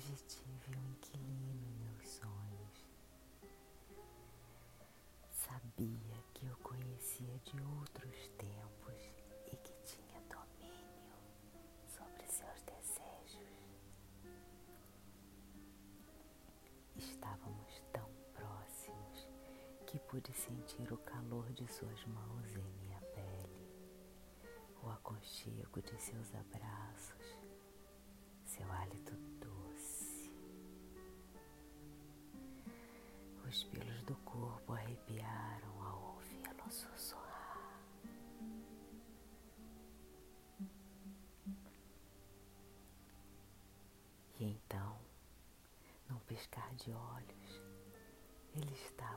Hoje tive um inquilino em meus sonhos. Sabia que eu conhecia de outros tempos e que tinha domínio sobre seus desejos. Estávamos tão próximos que pude sentir o calor de suas mãos em minha pele, o aconchego de seus abraços, Os pelos do corpo arrepiaram ao ouvi-lo sussurrar. E então, num piscar de olhos, ele aqui